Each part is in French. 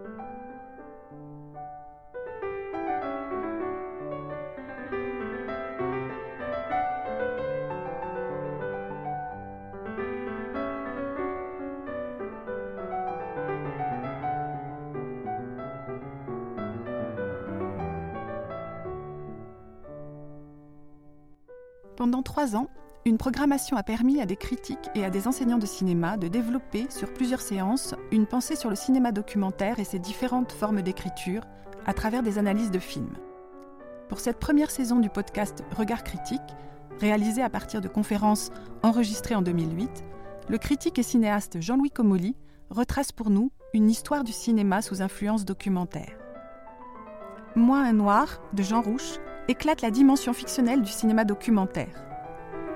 Thank you. Une programmation a permis à des critiques et à des enseignants de cinéma de développer sur plusieurs séances une pensée sur le cinéma documentaire et ses différentes formes d'écriture à travers des analyses de films. Pour cette première saison du podcast Regard critique, réalisé à partir de conférences enregistrées en 2008, le critique et cinéaste Jean-Louis Comolli retrace pour nous une histoire du cinéma sous influence documentaire. Moi un noir de Jean Rouche éclate la dimension fictionnelle du cinéma documentaire.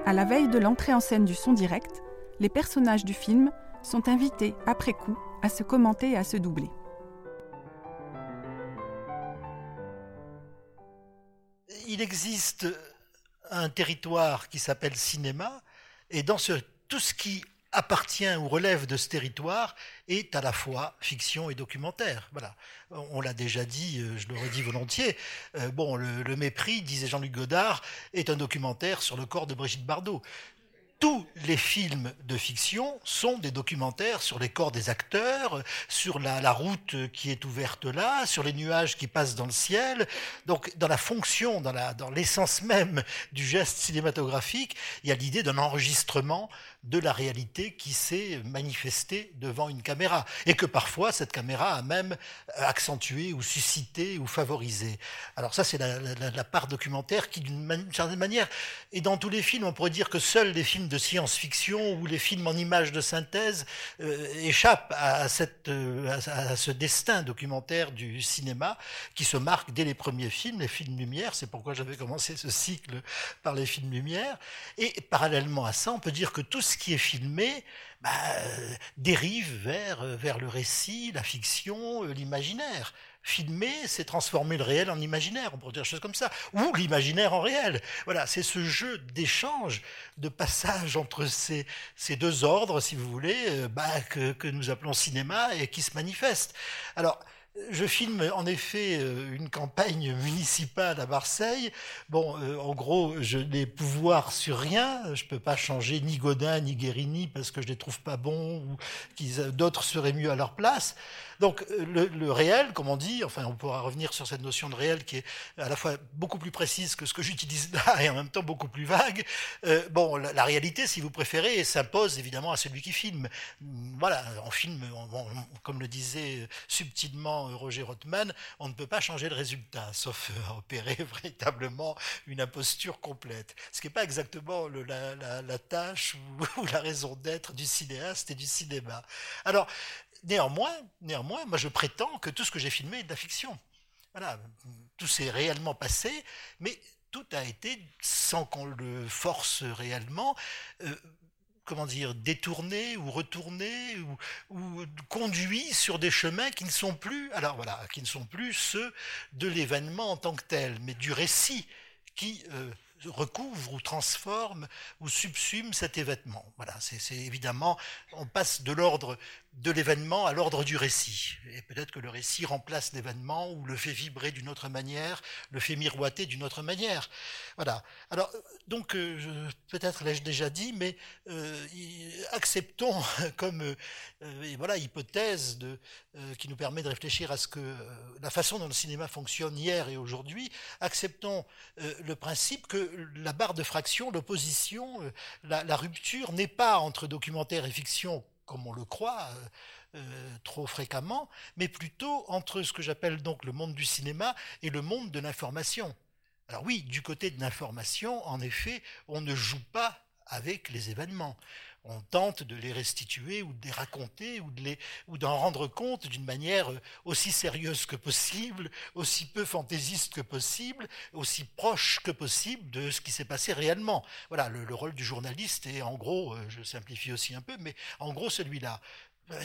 À la veille de l'entrée en scène du son direct, les personnages du film sont invités après coup à se commenter et à se doubler. Il existe un territoire qui s'appelle cinéma, et dans ce, tout ce qui appartient ou relève de ce territoire est à la fois fiction et documentaire. Voilà. On l'a déjà dit, euh, je le redis volontiers. Euh, bon, le, le mépris, disait Jean-Luc Godard, est un documentaire sur le corps de Brigitte Bardot tous les films de fiction sont des documentaires sur les corps des acteurs, sur la, route qui est ouverte là, sur les nuages qui passent dans le ciel. Donc, dans la fonction, dans l'essence même du geste cinématographique, il y a l'idée d'un enregistrement de la réalité qui s'est manifestée devant une caméra. Et que parfois, cette caméra a même accentué ou suscité ou favorisé. Alors ça, c'est la, part documentaire qui, d'une certaine manière, et dans tous les films, on pourrait dire que seuls les films de science-fiction ou les films en images de synthèse euh, échappent à, cette, euh, à, ce destin documentaire du cinéma qui se marque dès les premiers films, les films Lumière. C'est pourquoi j'avais commencé ce cycle par les films Lumière. Et parallèlement à ça, on peut dire que tout ce qui est filmé bah, dérive vers, vers le récit, la fiction, euh, l'imaginaire filmer, c'est transformer le réel en imaginaire, on pourrait dire des choses comme ça, ou l'imaginaire en réel. Voilà, c'est ce jeu d'échange, de passage entre ces, ces, deux ordres, si vous voulez, euh, bah, que, que, nous appelons cinéma et qui se manifeste. Alors, je filme en effet euh, une campagne municipale à Marseille. Bon, euh, en gros, je n'ai pouvoir sur rien. Je peux pas changer ni Godin ni Guérini parce que je les trouve pas bons ou qu'ils d'autres seraient mieux à leur place. Donc euh, le, réel, comme on dit, enfin on pourra revenir sur cette notion de réel qui est à la fois beaucoup plus précise que ce que j'utilise là et en même temps beaucoup plus vague. Euh, bon, la, réalité, si vous préférez, s'impose évidemment à celui qui filme. Voilà, en film, comme le disait subtilement Roger Rothman, on ne peut pas changer le résultat, sauf opérer véritablement une imposture complète. Ce qui n'est pas exactement la, tâche ou, ou la raison d'être du cinéaste et du cinéma. Alors, Néanmoins, néanmoins, moi je prétends que tout ce que j'ai filmé est de la fiction. Tout s'est réellement passé, mais tout a été, sans qu'on le force réellement, euh, comment dire, détourné ou retourné ou, conduit sur des chemins qui ne sont plus, alors voilà, qui ne sont plus ceux de l'événement en tant que tel, mais du récit qui euh, recouvre ou transforme ou subsume cet événement. C'est évidemment, on passe de l'ordre de l'événement à l'ordre du récit. Et peut-être que le récit remplace l'événement ou le fait vibrer d'une autre manière, le fait miroiter d'une autre manière. Voilà. Alors, donc, euh, peut-être l'ai-je déjà dit, mais euh, acceptons comme euh, voilà hypothèse qui nous permet de réfléchir à ce que la façon dont le cinéma fonctionne hier et aujourd'hui. Acceptons le principe que la barre de fraction, l'opposition, la rupture n'est pas entre documentaire et fiction comme on le croit euh, euh, trop fréquemment, mais plutôt entre ce que j'appelle donc le monde du cinéma et le monde de l'information. Alors oui, du côté de l'information, en effet, on ne joue pas avec les événements on tente de les restituer ou de les raconter ou, de d'en rendre compte d'une manière euh, aussi sérieuse que possible, aussi peu fantaisiste que possible, aussi proche que possible de ce qui s'est passé réellement. Voilà, le, rôle du journaliste est en gros, euh, je simplifie aussi un peu, mais en gros celui-là.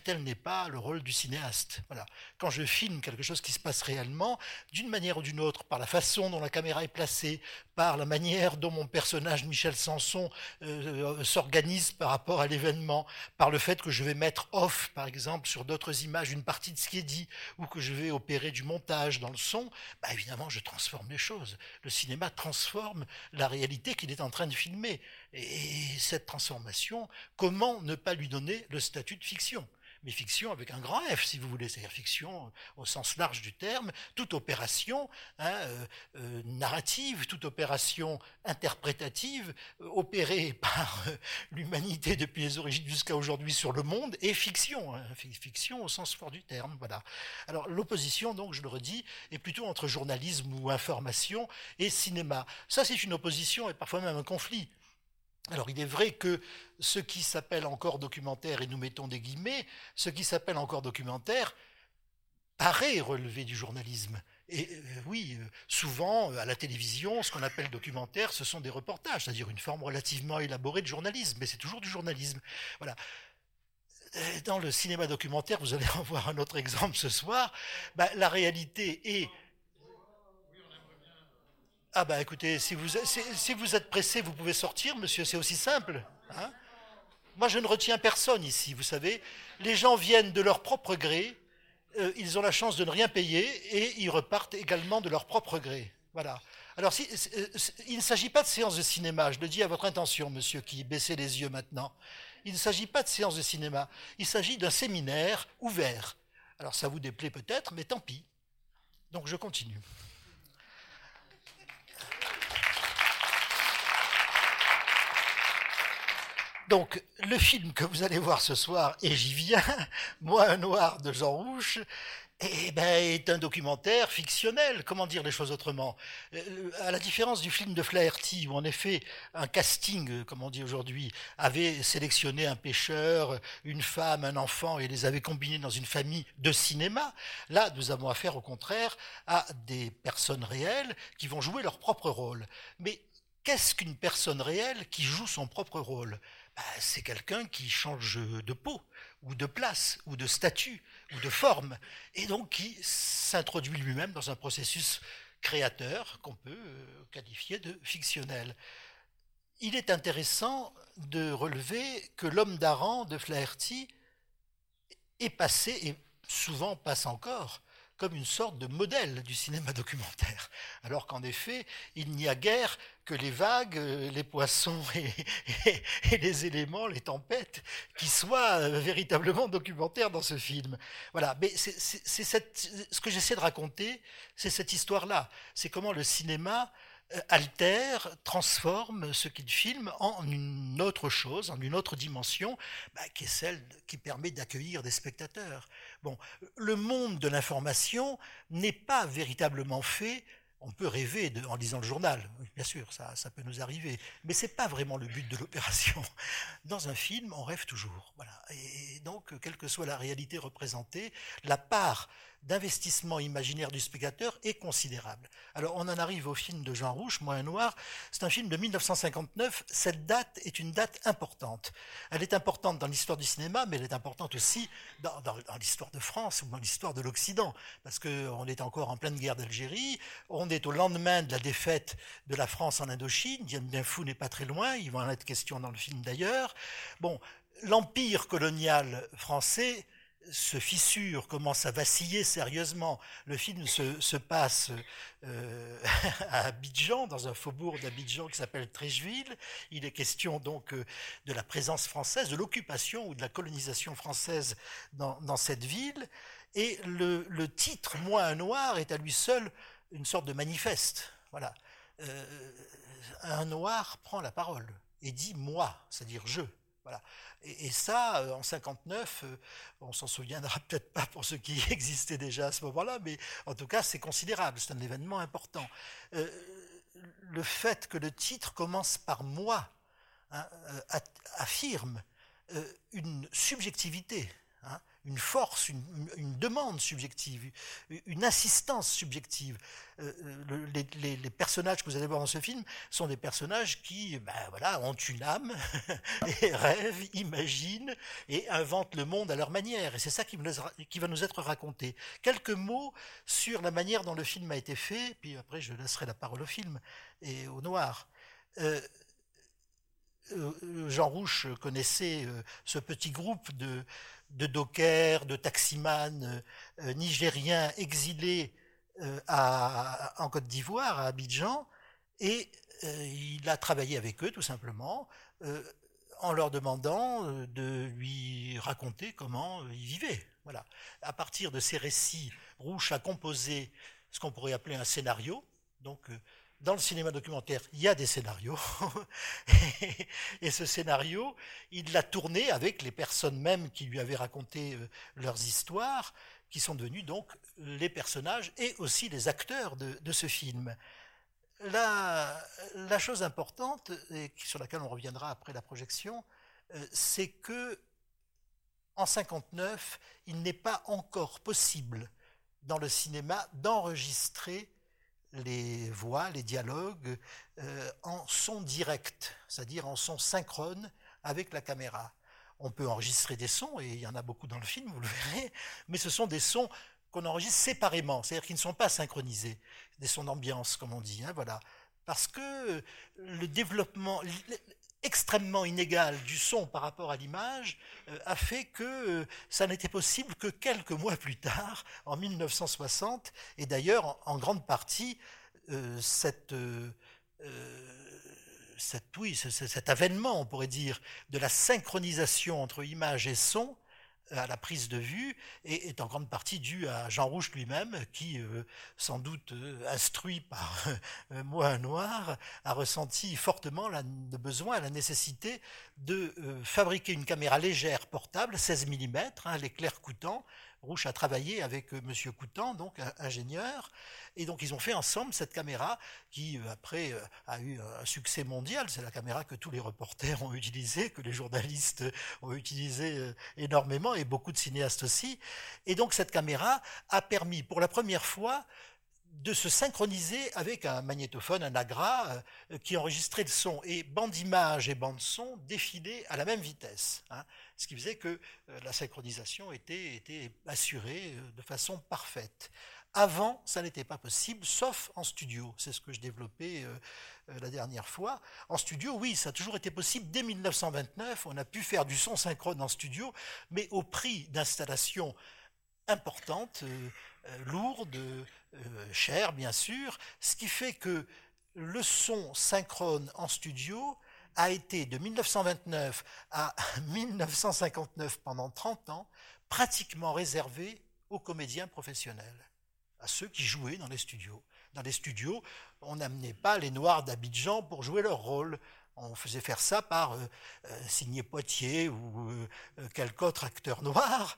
Tel n'est pas le rôle du cinéaste. Voilà. Quand je filme quelque chose qui se passe réellement, d'une manière ou d'une autre, par la façon dont la caméra est placée, par la manière dont mon personnage Michel Sanson euh, euh, s'organise par rapport à l'événement, par le fait que je vais mettre off, par exemple, sur d'autres images, une partie de ce qui est dit, ou que je vais opérer du montage dans le son, bah, évidemment, je transforme les choses. Le cinéma transforme la réalité qu'il est en train de filmer. Et cette transformation, comment ne pas lui donner le statut de fiction? Mais fiction avec un grand F, si vous voulez, c'est-à-dire fiction au sens large du terme, toute opération hein, euh, euh, narrative, toute opération interprétative, euh, opérée par l'humanité depuis les origines jusqu'à aujourd'hui sur le monde, est fiction, hein, fiction au sens fort du terme. Voilà. Alors l'opposition, donc, je le redis, est plutôt entre journalisme ou information et cinéma. Ça, c'est une opposition et parfois même un conflit. Alors il est vrai que ce qui s'appelle encore documentaire, et nous mettons des guillemets, ce qui s'appelle encore documentaire paraît relever du journalisme. Et euh, oui, euh, souvent à la télévision, ce qu'on appelle documentaire, ce sont des reportages, c'est-à-dire une forme relativement élaborée de journalisme, mais c'est toujours du journalisme. Voilà. Euh, dans le cinéma documentaire, vous allez en voir un autre exemple ce soir, bah, la réalité est ah bah écoutez, si vous, êtes pressé, vous pouvez sortir, monsieur, c'est aussi simple. Hein. Moi, je ne retiens personne ici, vous savez. Les gens viennent de leur propre gré, euh, ils ont la chance de ne rien payer et ils repartent également de leur propre gré. Voilà. Alors, euh, il ne s'agit pas de séance de cinéma, je le dis à votre intention, monsieur, qui baissez les yeux maintenant. Il ne s'agit pas de séance de cinéma, il s'agit d'un séminaire ouvert. Alors, ça vous déplaît peut-être, mais tant pis. Donc, je continue. Donc, le film que vous allez voir ce soir, et j'y viens, Moi un noir de Jean Rouche, eh ben, est un documentaire fictionnel. Comment dire les choses autrement? Euh, À la différence du film de Flaherty, où en effet un casting, comme on dit aujourd'hui, avait sélectionné un pêcheur, une femme, un enfant et les avait combinés dans une famille de cinéma, là nous avons affaire au contraire à des personnes réelles qui vont jouer leur propre rôle. Mais qu'est-ce qu'une personne réelle qui joue son propre rôle? C'est quelqu'un qui change de peau, ou de place, ou de statut, ou de forme, et donc qui s'introduit lui-même dans un processus créateur qu'on peut euh, qualifier de fictionnel. Il est intéressant de relever que l'homme d'Aran de Flaherty est passé, et souvent passe encore, comme une sorte de modèle du cinéma documentaire. Alors qu'en effet, il n'y a guère que les vagues, euh, les poissons et, les éléments, les tempêtes, qui soient euh, véritablement documentaires dans ce film. Voilà, mais c'est ce que j'essaie de raconter, c'est cette histoire-là. C'est comment le cinéma euh, altère, transforme ce qu'il filme en une autre chose, en une autre dimension, bah, qui est celle qui permet d'accueillir des spectateurs. Bon, le monde de l'information n'est pas véritablement fait on peut rêver en lisant le journal, bien sûr, ça, ça peut nous arriver, mais ce n'est pas vraiment le but de l'opération. Dans un film, on rêve toujours. Voilà. Et donc, quelle que soit la réalité représentée, la part d'investissement imaginaire du spectateur est considérable. Alors on en arrive au film de Jean Rouge, Moi Noir. C'est un film de 1959. Cette date est une date importante. Elle est importante dans l'histoire du cinéma, mais elle est importante aussi dans, l'histoire de France ou dans l'histoire de l'Occident, parce qu'on est encore en pleine guerre d'Algérie. On est au lendemain de la défaite de la France en Indochine. Dien Bien Phu n'est pas très loin. Il va en être question dans le film d'ailleurs. Bon, l'empire colonial français se fissure, commence à vaciller sérieusement. Le film se, passe euh, à Abidjan, dans un faubourg d'Abidjan qui s'appelle Trècheville. Il est question donc euh, de la présence française, de l'occupation ou de la colonisation française dans, cette ville. Et le, titre Moi un noir est à lui seul une sorte de manifeste. Voilà. Euh, un noir prend la parole et dit moi, c'est-à-dire je. Et, ça, euh, en 59, euh, on s'en souviendra peut-être pas pour ceux qui existaient déjà à ce moment-là, mais en tout cas, c'est considérable, c'est un événement important. Euh, le fait que le titre commence par moi hein, affirme une subjectivité, hein, une force, une, demande subjective, une insistance subjective. Euh, euh, les, personnages que vous allez voir dans ce film sont des personnages qui ben voilà, ont une âme, rêvent, imaginent et inventent le monde à leur manière. Et c'est ça qui, qui, va nous être raconté. Quelques mots sur la manière dont le film a été fait, puis après je laisserai la parole au film et au noir. Euh, Jean Rouche connaissait ce petit groupe de, de dockers, de taximans euh, euh, nigériens exilés euh, en Côte d'Ivoire, à Abidjan, et il a travaillé avec eux tout simplement en leur demandant de lui raconter comment ils vivaient. Voilà. À partir de ces récits, Rouche a composé ce qu'on pourrait appeler un scénario. Donc, dans le cinéma documentaire, il y a des scénarios. et ce scénario, il l'a tourné avec les personnes mêmes qui lui avaient raconté euh, leurs histoires, qui sont devenus donc les personnages et aussi les acteurs de, ce film. La, la, chose importante, et sur laquelle on reviendra après la projection, euh, c'est que en 59, il n'est pas encore possible dans le cinéma d'enregistrer les voix, les dialogues euh, en son direct, c'est-à-dire en son synchrone avec la caméra. On peut enregistrer des sons, et il y en a beaucoup dans le film, vous le verrez, mais ce sont des sons qu'on enregistre séparément, c'est-à-dire qu'ils ne sont pas synchronisés, des sons d'ambiance, comme on dit, hein, voilà. Parce que le développement, extrêmement inégal du son par rapport à l'image euh, a fait que euh, ça n'était possible que quelques mois plus tard, en 1960, et d'ailleurs en, grande partie euh, cette, cette, cet avènement, on pourrait dire, de la synchronisation entre image et son à la prise de vue et est en grande partie dû à Jean Rouge lui-même, qui, euh, sans doute euh, instruit par euh, moi noir, a ressenti fortement le besoin, la nécessité de fabriquer une caméra légère portable, 16 mm, hein, l'éclair coûtant, Rouche a travaillé avec euh, M. Coutan, donc ingénieur, et donc ils ont fait ensemble cette caméra qui euh, après euh, a eu un succès mondial. C'est la caméra que tous les reporters ont utilisée, que les journalistes ont utilisée énormément, et beaucoup de cinéastes aussi. Et donc cette caméra a permis pour la première fois de se synchroniser avec un magnétophone, un Agra, qui enregistrait le son. Et bande image et bande son défilaient à la même vitesse. Hein ce qui faisait que euh, la synchronisation était, assurée euh, de façon parfaite. Avant, ça n'était pas possible, sauf en studio. C'est ce que je développais euh, la dernière fois. En studio, oui, ça a toujours été possible. Dès 1929, on a pu faire du son synchrone en studio, mais au prix d'installations importantes, lourdes, chères, bien sûr, ce qui fait que le son synchrone en studio a été de 1929 à 1959, pendant 30 ans, pratiquement réservé aux comédiens professionnels, à ceux qui jouaient dans les studios. Dans les studios, on n'amenait pas les Noirs d'Abidjan pour jouer leur rôle. On faisait faire ça par euh, euh, Signé Poitiers ou euh, quelque autre acteur noir.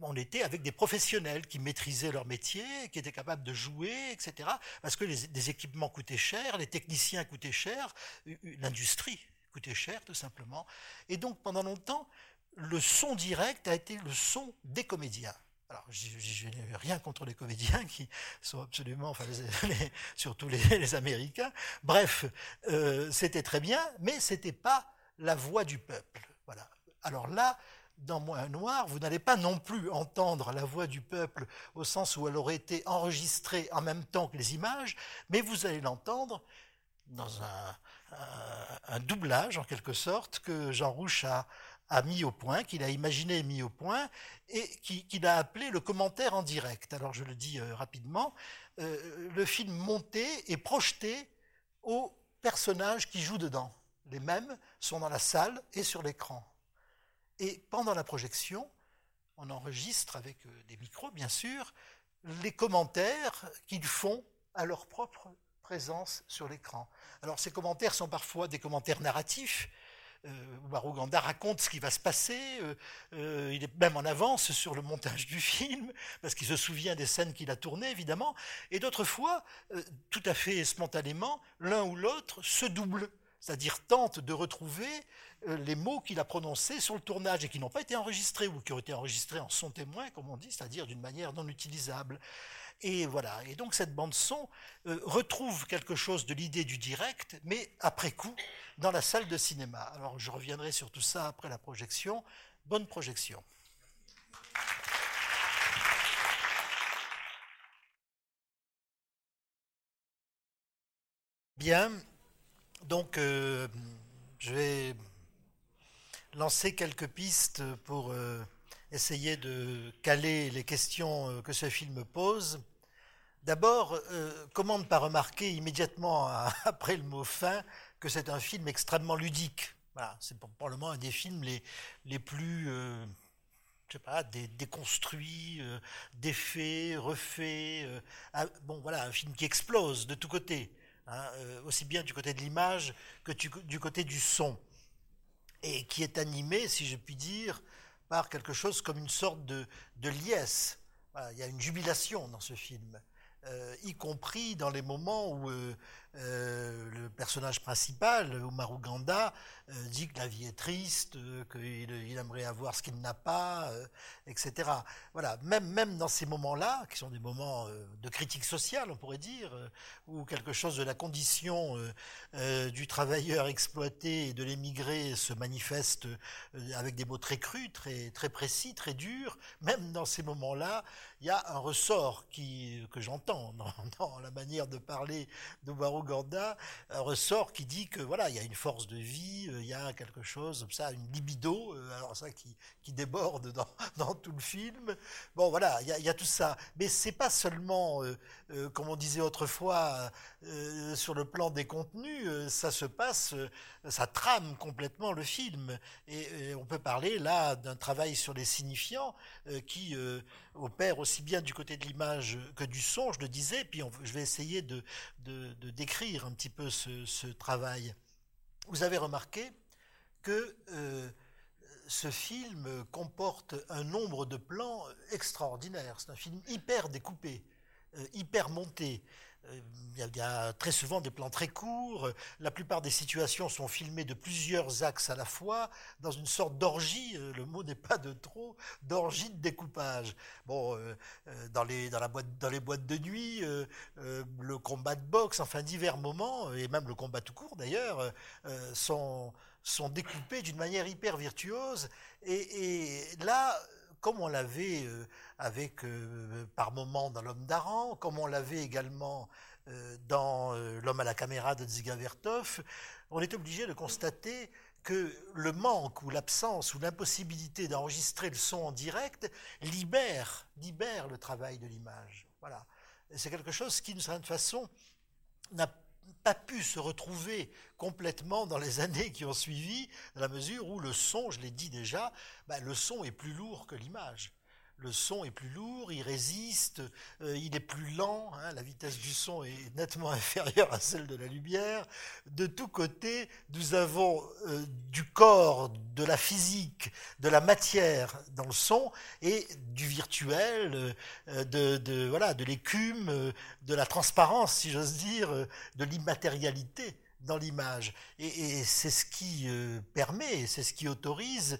On était avec des professionnels qui maîtrisaient leur métier, qui étaient capables de jouer, etc. Parce que les, les équipements coûtaient cher, les techniciens coûtaient cher, l'industrie coûtait cher tout simplement. Et donc pendant longtemps, le son direct a été le son des comédiens. Alors, je n'ai rien contre les comédiens qui sont absolument, enfin, surtout les, Américains. Bref, euh, c'était très bien, mais c'était pas la voix du peuple. Voilà. Alors là, dans Moins Noir, vous n'allez pas non plus entendre la voix du peuple au sens où elle aurait été enregistrée en même temps que les images, mais vous allez l'entendre dans un, doublage en quelque sorte que Jean Rouche a, mis au point, qu'il a imaginé et mis au point, et qu'il a appelé le commentaire en direct. Alors je le dis euh, rapidement, euh, le film monté et projeté aux personnages qui jouent dedans. Les mêmes sont dans la salle et sur l'écran. Et pendant la projection, on enregistre avec euh, des micros, bien sûr, les commentaires qu'ils font à leur propre présence sur l'écran. Alors ces commentaires sont parfois des commentaires narratifs. Euh, raconte ce qui va se passer, euh, euh, il est même en avance sur le montage du film, parce qu'il se souvient des scènes qu'il a tournées, évidemment, et d'autres fois, tout à fait spontanément, l'un ou l'autre se double. c'est-à-dire tente de retrouver les mots qu'il a prononcés sur le tournage et qui n'ont pas été enregistrés ou qui ont été enregistrés en son témoin, comme on dit, c'est-à-dire d'une manière non utilisable. Et voilà. Et donc cette bande son euh, retrouve quelque chose de l'idée du direct, mais après coup, dans la salle de cinéma. Alors je reviendrai sur tout ça après la projection. Bonne projection. Bien, donc euh, je vais lancer quelques pistes pour euh, essayer de caler les questions euh, que ce film pose. D'abord, comment ne pas remarquer immédiatement après le mot fin que c'est un film extrêmement ludique. Voilà, c'est probablement un des films les, les plus pas, déconstruits, défaits, refaits. Bon, voilà, un film qui explose de tous côtés. Hein, euh, aussi bien du côté de l'image que du, côté du son, et qui est animé, si je puis dire, par quelque chose comme une sorte de, liesse. il y a une jubilation dans ce film, euh, y compris dans les moments où euh, euh, le personnage principal, Omar Ouganda, euh, dit que la vie est triste, euh, qu'il il aimerait avoir ce qu'il n'a pas, etc. Voilà, même, même dans ces moments-là, qui sont des moments de critique sociale, on pourrait dire, où quelque chose de la condition du travailleur exploité et de l'émigré se manifeste avec des mots très crus, très, précis, très durs, même dans ces moments-là, il y a un ressort qui, que j'entends dans, la manière de parler d'Omar Gorda, un ressort qui dit que voilà, il y a une force de vie, euh, il y a quelque chose comme ça, une libido, euh, alors ça qui, qui déborde dans, dans, tout le film. Bon voilà, il y a, tout ça, mais c'est pas seulement, euh, comme on disait autrefois, sur le plan des contenus, ça se passe, ça trame complètement le film, et, on peut parler là d'un travail sur les signifiants qui opère aussi bien du côté de l'image que du son, je le disais, puis je vais essayer de, décrire un petit peu ce, travail. Vous avez remarqué que euh, ce film comporte un nombre de plans extraordinaires. C'est un film hyper découpé, euh, hyper monté. Euh, il y, a, très souvent des plans très courts. La plupart des situations sont filmées de plusieurs axes à la fois, dans une sorte d'orgie, euh, le mot n'est pas de trop, d'orgie de découpage. Bon, euh, dans, les, dans, la boîte, dans les boîtes de nuit, le combat de boxe, enfin divers moments, et même le combat tout court d'ailleurs, sont, sont découpés d'une manière hyper virtuose. Et, et là, comme on l'avait avec euh, par moments dans L'homme d'Aran, comme on l'avait également euh, dans euh, L'homme à la caméra de Dziga Vertov, on est obligé de constater que le manque ou l'absence ou l'impossibilité d'enregistrer le son en direct libère, libère le travail de l'image. Voilà. C'est quelque chose qui, d'une certaine façon, n'a pas pu se retrouver complètement dans les années qui ont suivi, dans la mesure où le son, je l'ai dit déjà, ben, le son est plus lourd que l'image le son est plus lourd, il résiste, euh, il est plus lent, hein, la vitesse du son est nettement inférieure à celle de la lumière. De tous côtés, nous avons euh, du corps, de la physique, de la matière dans le son et du virtuel, euh, de, voilà, de l'écume, de la transparence, si j'ose dire, de l'immatérialité dans l'image. Et, c'est ce qui permet, c'est ce qui autorise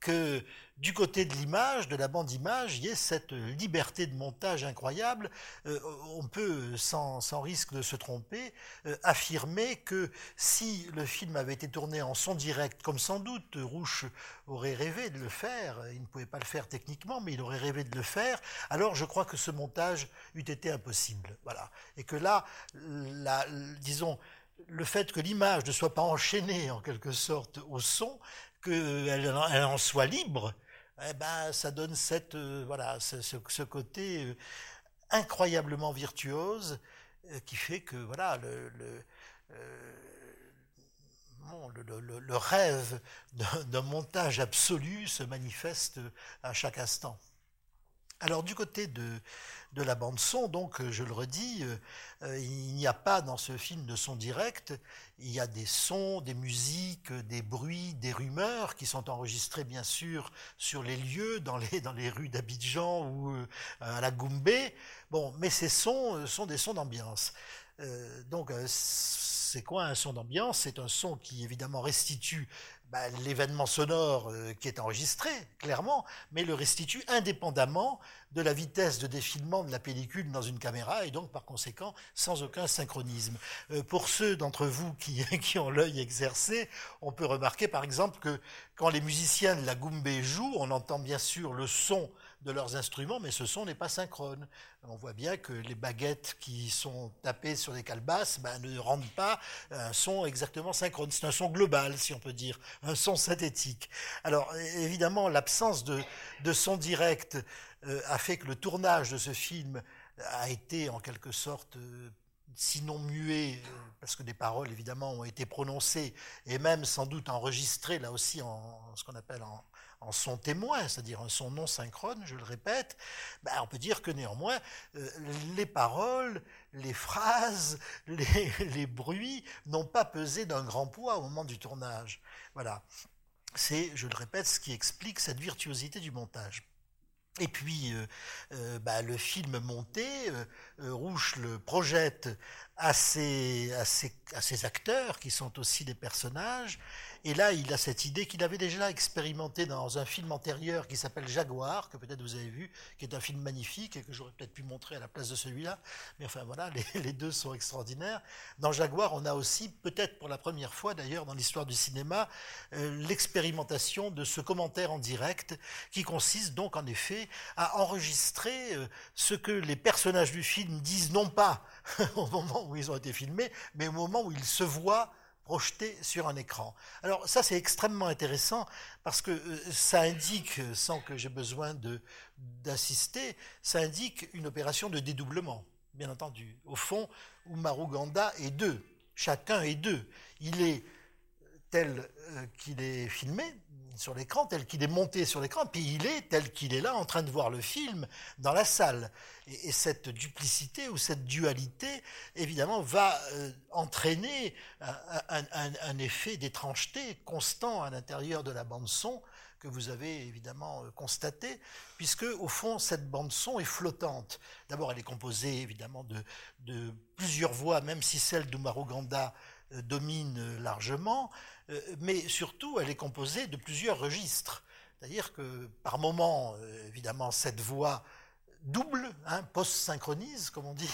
que du côté de l'image, de la bande image, il y a cette liberté de montage incroyable. Euh, on peut, sans, risque de se tromper, euh, affirmer que si le film avait été tourné en son direct, comme sans doute Rouche aurait rêvé de le faire, il ne pouvait pas le faire techniquement, mais il aurait rêvé de le faire, alors je crois que ce montage eût été impossible. Voilà. Et que là, disons, le fait que l'image ne soit pas enchaînée en quelque sorte au son, qu'elle en soit libre, eh ben, ça donne cette, euh, voilà, ce, côté euh, incroyablement virtuose euh, qui fait que voilà, le, le, le rêve d'un montage absolu se manifeste à chaque instant. Alors du côté de, de la bande son, donc je le redis, il n'y a pas dans ce film de son direct, il y a des sons, des musiques, des bruits, des rumeurs qui sont enregistrés bien sûr sur les lieux, dans les, dans les rues d'Abidjan ou euh, à la Goumbé. Bon, mais ces sons euh, sont des sons d'ambiance. Euh, donc c'est quoi un son d'ambiance? C'est un son qui évidemment restitue bah, l'événement sonore euh, qui est enregistré, clairement, mais le restitue indépendamment de la vitesse de défilement de la pellicule dans une caméra et donc par conséquent sans aucun synchronisme. Euh, pour ceux d'entre vous qui, qui ont l'œil exercé, on peut remarquer par exemple que quand les musiciens de la Goumbé jouent, on entend bien sûr le son de leurs instruments, mais ce son n'est pas synchrone. On voit bien que les baguettes qui sont tapées sur les calebasses ben, ne rendent pas un son exactement synchrone. C'est un son global, si on peut dire, un son synthétique. Alors évidemment, l'absence de, de, son direct a fait que le tournage de ce film a été en quelque sorte euh, sinon muet, euh, parce que des paroles évidemment ont été prononcées et même sans doute enregistrées là aussi en ce qu'on appelle en, son témoin, c'est-à-dire un son non synchrone, je le répète, ben on peut dire que néanmoins, euh, les paroles, les phrases, les bruits n'ont pas pesé d'un grand poids au moment du tournage. Voilà. C'est, je le répète, ce qui explique cette virtuosité du montage. Et puis, euh, euh, bah, le film monté, euh, Rouge le projette à, ses, à ses, acteurs, qui sont aussi des personnages, et là, il a cette idée qu'il avait déjà expérimenté dans un film antérieur qui s'appelle Jaguar, que peut-être vous avez vu, qui est un film magnifique et que j'aurais peut-être pu montrer à la place de celui-là. Mais enfin voilà, les, les, deux sont extraordinaires. Dans Jaguar, on a aussi, peut-être pour la première fois d'ailleurs dans l'histoire du cinéma, euh, l'expérimentation de ce commentaire en direct qui consiste donc en effet à enregistrer euh, ce que les personnages du film disent non pas au moment où ils ont été filmés, mais au moment où ils se voient projeté sur un écran. Alors ça c'est extrêmement intéressant parce que euh, ça indique, sans que j'ai besoin d'assister, ça indique une opération de dédoublement, bien entendu. Au fond, Umaru Ganda est deux, chacun est deux. Il est tel euh, qu'il est filmé, sur l'écran, tel qu'il est monté sur l'écran, puis il est tel qu'il est là en train de voir le film dans la salle. Et, et cette duplicité ou cette dualité, évidemment, va euh, entraîner un, effet d'étrangeté constant à l'intérieur de la bande son que vous avez évidemment euh, constaté, puisque au fond cette bande son est flottante. D'abord, elle est composée évidemment de, plusieurs voix, même si celle d'Umaru Ganda euh, domine largement. Euh, mais surtout, elle est composée de plusieurs registres. C'est-à-dire que par moment, euh, évidemment, cette voix double, hein, post-synchronise, comme on dit,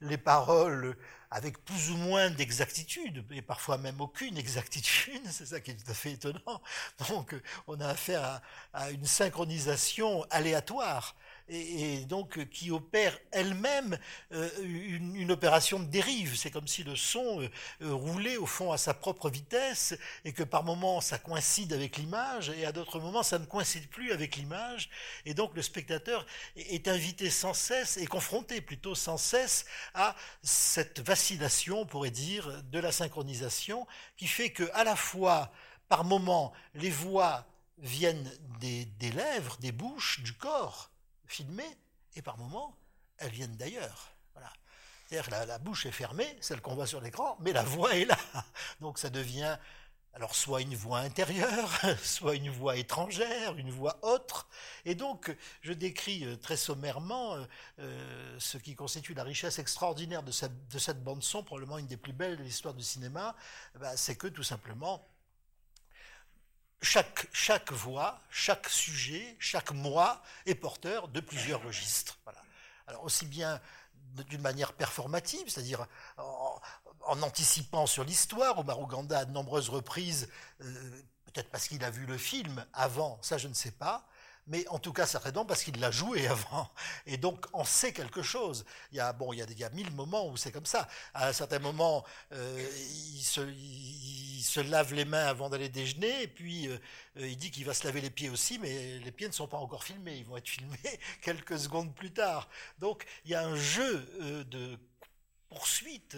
les paroles avec plus ou moins d'exactitude, et parfois même aucune exactitude, c'est ça qui est tout à fait étonnant. Donc on a affaire à une synchronisation aléatoire et, donc euh, qui opère elle-même euh, une, opération de dérive. C'est comme si le son euh, roulait au fond à sa propre vitesse et que par moments ça coïncide avec l'image et à d'autres moments ça ne coïncide plus avec l'image. Et donc le spectateur est invité sans cesse et confronté plutôt sans cesse à cette vacillation, on pourrait dire, de la synchronisation qui fait que à la fois par moments les voix viennent des lèvres, des bouches, du corps, filmées, et par moments, elles viennent d'ailleurs. Voilà. C'est-à-dire la, la bouche est fermée, celle qu'on voit sur l'écran, mais la voix est là. Donc ça devient alors soit une voix intérieure, soit une voix étrangère, une voix autre. Et donc, je décris euh, très sommairement euh, euh, ce qui constitue la richesse extraordinaire de cette, de cette bande-son, probablement une des plus belles de l'histoire du cinéma, ben, c'est que tout simplement, chaque, voix, chaque sujet, chaque moi est porteur de plusieurs registres. Alors aussi bien d'une manière performative, c'est-à-dire en, en, anticipant sur l'histoire, Omar Ouganda à de nombreuses reprises, euh, peut-être parce qu'il a vu le film avant, ça je ne sais pas, mais en tout cas certainement parce qu'il l'a joué avant. Et donc on sait quelque chose. Il y a, bon, il y a, il y a mille moments où c'est comme ça. À un certain moment, euh, il, se, lave les mains avant d'aller déjeuner, et puis euh, il dit qu'il va se laver les pieds aussi, mais les pieds ne sont pas encore filmés. Ils vont être filmés quelques secondes plus tard. Donc il y a un jeu euh, de poursuite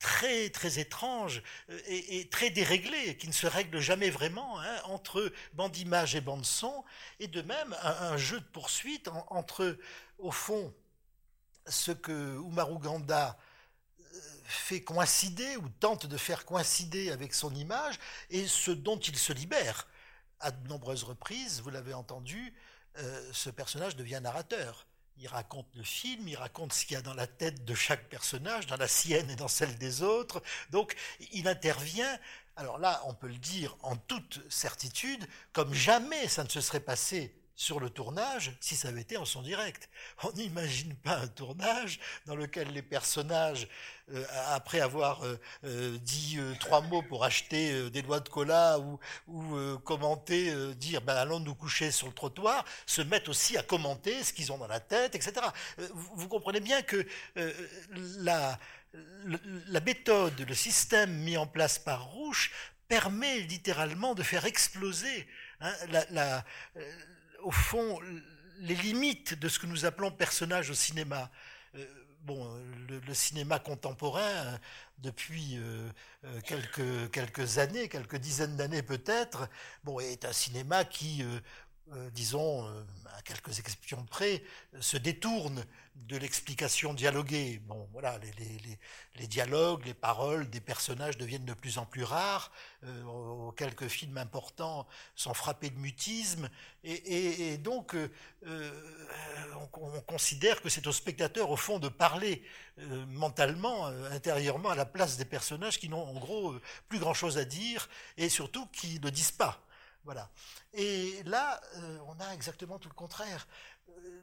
très très étrange euh, et, très déréglé, qui ne se règle jamais vraiment hein, entre bande image et bande son, et de même un, jeu de poursuite en, entre, au fond, ce que Umaru Ganda euh, fait coïncider ou tente de faire coïncider avec son image et ce dont il se libère. À de nombreuses reprises, vous l'avez entendu, euh, ce personnage devient narrateur il raconte le film, il raconte ce qu'il y a dans la tête de chaque personnage, dans la sienne et dans celle des autres. Donc il intervient, alors là on peut le dire en toute certitude, comme jamais ça ne se serait passé sur le tournage si ça avait été en son direct. On n'imagine pas un tournage dans lequel les personnages, euh, après avoir euh, euh, dit trois mots pour acheter des doigts de cola ou, commenter, dire ben, allons nous coucher sur le trottoir, se mettent aussi à commenter ce qu'ils ont dans la tête, etc. Vous, comprenez bien que la, méthode, le système mis en place par Rouche permet littéralement de faire exploser hein, la au fond, les limites de ce que nous appelons personnage au cinéma. Euh, le, cinéma contemporain, euh, depuis euh, quelques, quelques années, quelques dizaines d'années peut-être, est un cinéma qui, disons, à quelques exceptions près, se détourne de l'explication dialoguée. Bon, voilà, les, dialogues, les paroles des personnages deviennent de plus en plus rares. Euh, quelques films importants sont frappés de mutisme, et, donc euh, on, on, considère que c'est au spectateur, au fond, de parler euh, mentalement, euh, intérieurement, à la place des personnages qui n'ont en gros plus grand-chose à dire, et surtout qui ne disent pas. Voilà. Et là, on a exactement tout le contraire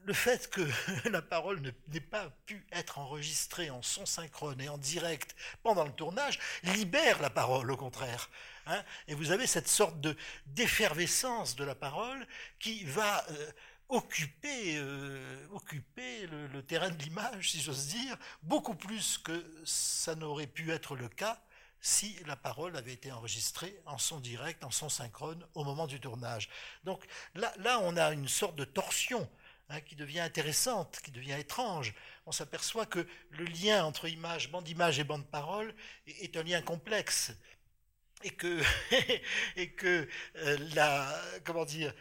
le fait que la parole n'ait pas pu être enregistrée en son synchrone et en direct pendant le tournage libère la parole, au contraire. Hein. et vous avez cette sorte de d'effervescence de la parole qui va euh, occuper, euh, occuper le, terrain de l'image, si j'ose dire, beaucoup plus que ça n'aurait pu être le cas si la parole avait été enregistrée en son direct, en son synchrone, au moment du tournage. Donc là, là on a une sorte de torsion Hein, qui devient intéressante, qui devient étrange. On s'aperçoit que le lien entre image, bande image et bande parole est, un lien complexe et que, et que euh, la, comment dire,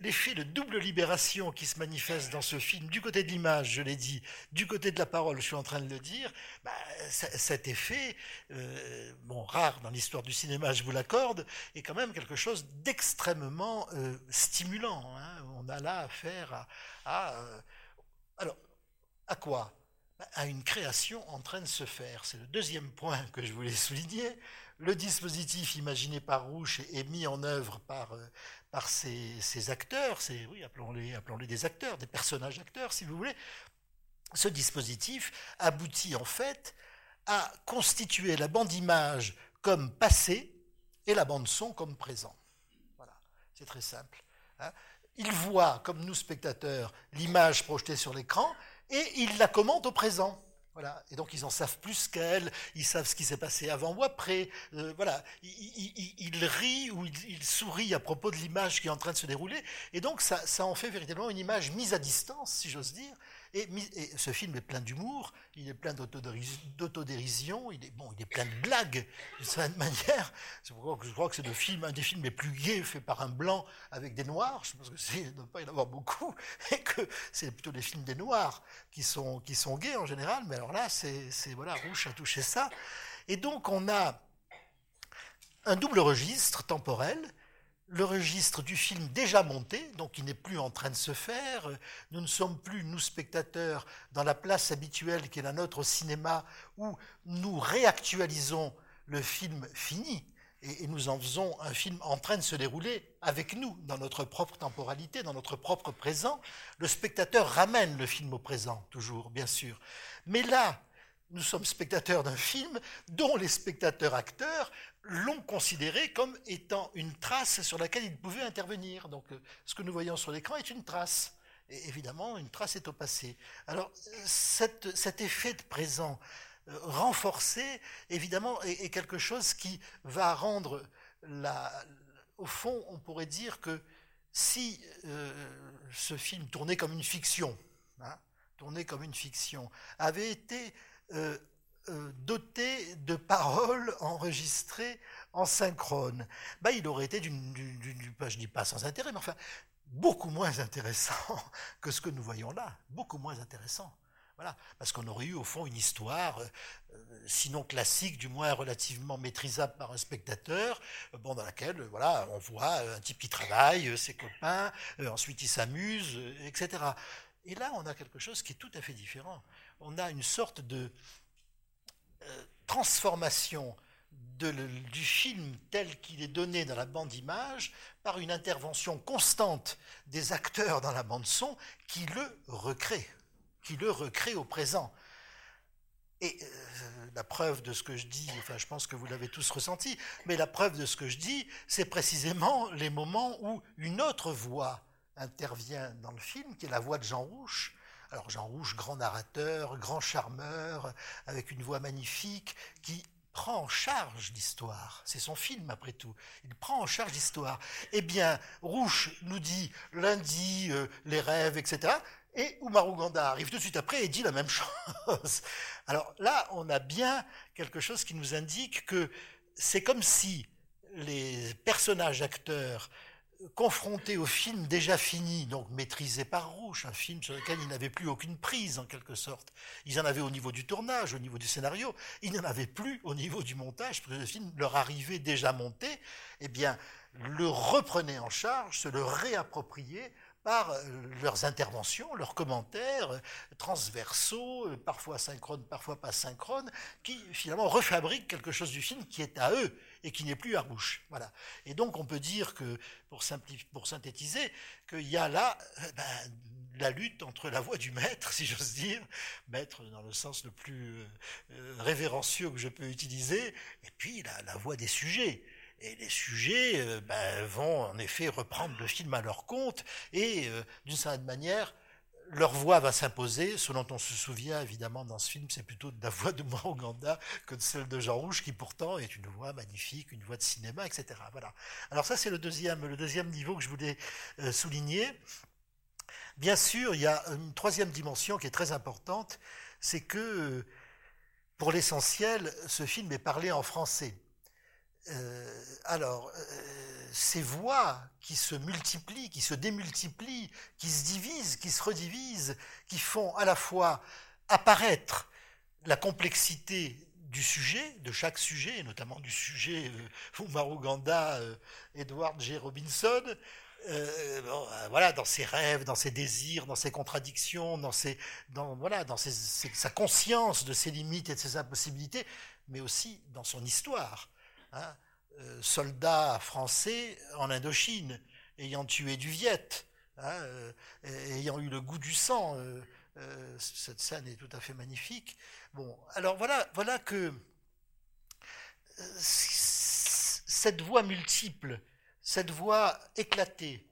l'effet de double libération qui se manifeste dans ce film, du côté de l'image, je l'ai dit, du côté de la parole, je suis en train de le dire, bah, cet effet, euh, bon, rare dans l'histoire du cinéma, je vous l'accorde, est quand même quelque chose d'extrêmement euh, stimulant. Hein. On a là affaire à... euh, alors, à quoi? Bah, À une création en train de se faire. C'est le deuxième point que je voulais souligner. Le dispositif imaginé par Rouche et mis en œuvre par, par ces, acteurs, ces, oui, appelons-les appelons des acteurs, des personnages acteurs, si vous voulez, ce dispositif aboutit en fait à constituer la bande image comme passé et la bande son comme présent. Voilà, c'est très simple. Hein. Il voit, comme nous spectateurs, l'image projetée sur l'écran et il la commente au présent. Voilà. Et donc ils en savent plus qu'elle, ils savent ce qui s'est passé avant ou après. Euh, voilà. Il, il, rit ou il, sourit à propos de l'image qui est en train de se dérouler. Et donc ça en fait véritablement une image mise à distance, si j'ose dire, et, ce film est plein d'humour, il est plein d'autodérision, il est bon, il est plein de blagues d'une certaine manière. C'est pourquoi je crois que c'est le film, un des films les plus gays faits par un blanc avec des noirs. Je pense que c'est ne pas y en avoir beaucoup et que c'est plutôt les films des noirs qui sont qui sont gays en général. Mais alors là, c'est voilà, Rouge a touché ça. Et donc on a un double registre temporel le registre du film déjà monté, donc il n'est plus en train de se faire. Nous ne sommes plus, nous spectateurs, dans la place habituelle qui est la nôtre au cinéma, où nous réactualisons le film fini et, nous en faisons un film en train de se dérouler avec nous, dans notre propre temporalité, dans notre propre présent. Le spectateur ramène le film au présent, toujours, bien sûr. Mais là, nous sommes spectateurs d'un film dont les spectateurs acteurs l'ont considéré comme étant une trace sur laquelle ils pouvaient intervenir. Donc euh, ce que nous voyons sur l'écran est une trace. Et évidemment, une trace est au passé. Alors cet effet de présent euh, renforcé, évidemment, est, quelque chose qui va rendre. Au fond, on pourrait dire que si euh, ce film tourné comme une fiction, hein, tourné comme une fiction, avait été doté de paroles enregistrées en synchrone, bah, il aurait été d'une, bah, je dis pas sans intérêt, mais enfin beaucoup moins intéressant que ce que nous voyons là, beaucoup moins intéressant. Voilà, parce qu'on aurait eu au fond une histoire, euh, sinon classique, du moins relativement maîtrisable par un spectateur, bon, dans laquelle voilà, on voit un type qui travaille, ses copains, ensuite il s'amuse, etc. Et là, on a quelque chose qui est tout à fait différent. On a une sorte de transformation du film tel qu'il est donné dans la bande image par une intervention constante des acteurs dans la bande son qui le recréent, qui le recréent au présent. Et euh, la preuve de ce que je dis, enfin je pense que vous l'avez tous ressenti, mais la preuve de ce que je dis, c'est précisément les moments où une autre voix intervient dans le film, qui est la voix de Jean Rouche. Alors Jean Rouche, grand narrateur, grand charmeur, avec une voix magnifique, qui prend en charge l'histoire. C'est son film après tout. Il prend en charge l'histoire. Eh bien, Rouche nous dit lundi euh, les rêves, etc. Et Oumarou Ganda arrive tout de suite après et dit la même chose. Alors là, on a bien quelque chose qui nous indique que c'est comme si les personnages acteurs confrontés au film déjà fini, donc maîtrisé par Rouge, un film sur lequel ils n'avaient plus aucune prise en quelque sorte. Ils en avaient au niveau du tournage, au niveau du scénario, ils n'en avaient plus au niveau du montage, parce que le film leur arrivait déjà monté, eh bien, le reprenaient en charge, se le réappropriaient par euh, leurs interventions, leurs commentaires euh, transversaux, euh, parfois synchrones, parfois pas synchrones, qui finalement refabriquent quelque chose du film qui est à eux et qui n'est plus à bouche. Voilà. Et donc on peut dire que, pour, pour synthétiser, qu'il y a là ben, la lutte entre la voix du maître, si j'ose dire, maître dans le sens le plus révérencieux que je peux utiliser, et puis la, la voix des sujets. Et les sujets euh, ben, vont en effet reprendre le film à leur compte et euh, d'une certaine manière, leur voix va s'imposer. Ce dont on se souvient évidemment dans ce film, c'est plutôt de la voix de Moroganda que de celle de Jean Rouge, qui pourtant est une voix magnifique, une voix de cinéma, etc. Voilà. Alors ça, c'est le deuxième, le deuxième niveau que je voulais euh, souligner. Bien sûr, il y a une troisième dimension qui est très importante, c'est que pour l'essentiel, ce film est parlé en français. Euh, alors, euh, ces voix qui se multiplient, qui se démultiplient, qui se divisent, qui se redivisent, qui font à la fois apparaître la complexité du sujet, de chaque sujet, et notamment du sujet euh, euh, Edward G. Robinson, voilà, dans ses rêves, dans ses désirs, dans ses contradictions, dans, voilà, dans sa conscience de ses limites et de ses impossibilités, mais aussi dans son histoire. Hein, euh, soldats français en Indochine, ayant tué du Viet, hein, euh, ayant eu le goût du sang. Euh, cette scène est tout à fait magnifique. Bon, alors voilà, voilà que cette voix multiple, cette voix éclatée,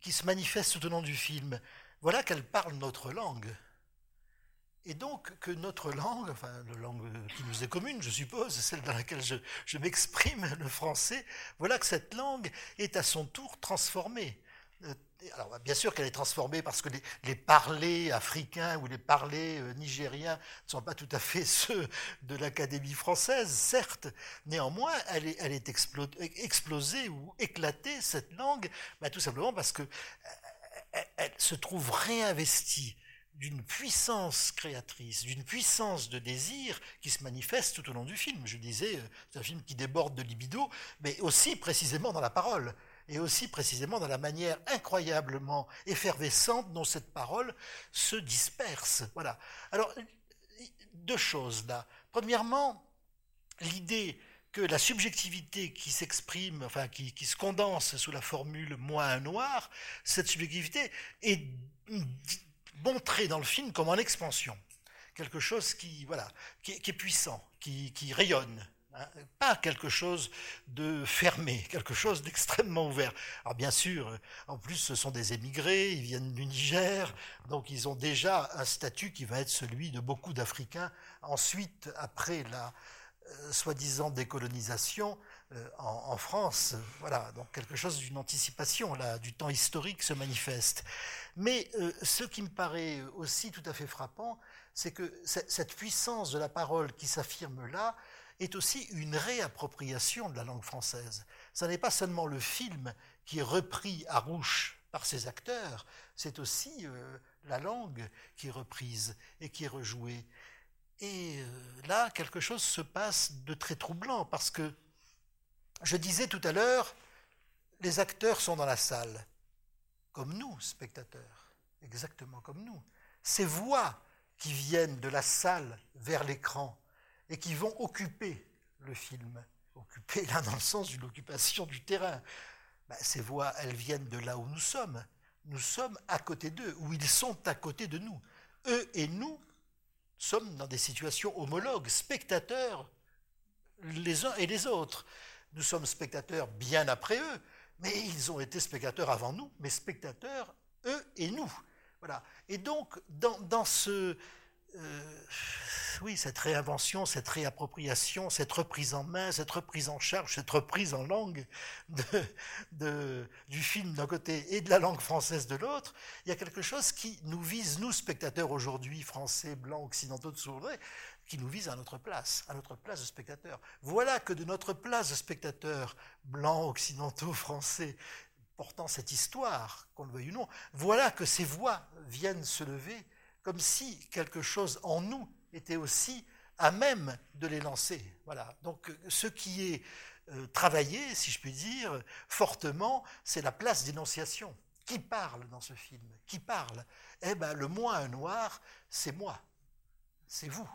qui se manifeste tout au long du film, voilà qu'elle parle notre langue. Et donc que notre langue, enfin la langue qui nous est commune, je suppose, celle dans laquelle je, m'exprime, le français, voilà que cette langue est à son tour transformée. Euh, alors bien sûr qu'elle est transformée parce que les, parlers africains ou les parlers euh, nigériens ne sont pas tout à fait ceux de l'Académie française, certes. Néanmoins, elle est, elle est explosée ou éclatée, cette langue, bah, tout simplement parce que euh, elle se trouve réinvestie d'une puissance créatrice, d'une puissance de désir qui se manifeste tout au long du film. Je disais, euh, c'est un film qui déborde de libido, mais aussi précisément dans la parole, et aussi précisément dans la manière incroyablement effervescente dont cette parole se disperse. Voilà. Alors, deux choses là. Premièrement, l'idée que la subjectivité qui s'exprime, enfin qui, qui, se condense sous la formule moi un noir, cette subjectivité est montré dans le film comme en expansion. Quelque chose qui, voilà, qui, est puissant, qui, rayonne. Hein. pas quelque chose de fermé, quelque chose d'extrêmement ouvert. Alors bien sûr, en plus, ce sont des émigrés, ils viennent du Niger, donc ils ont déjà un statut qui va être celui de beaucoup d'Africains. Ensuite, après la euh, soi-disant décolonisation, euh, en, France. Voilà, donc quelque chose d'une anticipation là, du temps historique se manifeste. Mais euh, ce qui me paraît aussi tout à fait frappant, c'est que cette puissance de la parole qui s'affirme là est aussi une réappropriation de la langue française. Ce n'est pas seulement le film qui est repris à rouge par ses acteurs, c'est aussi euh, la langue qui est reprise et qui est rejouée. Et là, quelque chose se passe de très troublant parce que je disais tout à l'heure, les acteurs sont dans la salle, comme nous, spectateurs. exactement comme nous. Ces voix qui viennent de la salle vers l'écran et qui vont occuper le film, occuper là dans le sens d'une occupation du terrain, ben, ces voix, elles viennent de là où nous sommes. Nous sommes à côté d'eux, ou ils sont à côté de nous. Eux et nous sommes dans des situations homologues, spectateurs les uns et les autres. Nous sommes spectateurs bien après eux, mais ils ont été spectateurs avant nous, mais spectateurs eux et nous. Voilà. Et donc, dans, ce, euh, oui, cette réinvention, cette réappropriation, cette reprise en main, cette reprise en charge, cette reprise en langue de, du film d'un côté et de la langue française de l'autre, il y a quelque chose qui nous vise, nous, spectateurs aujourd'hui, français, blancs, occidentaux de Sourdray, qui nous vise à notre place, à notre place de spectateur. Voilà que de notre place de spectateur, blancs, occidentaux, français, portant cette histoire, qu'on le veuille ou non, voilà que ces voix viennent se lever comme si quelque chose en nous était aussi à même de les lancer. Voilà. Donc ce qui est euh, travaillé, si je puis dire, fortement, c'est la place d'énonciation. Qui parle dans ce film? Qui parle? Eh bien, le moi noir, c'est moi, c'est vous.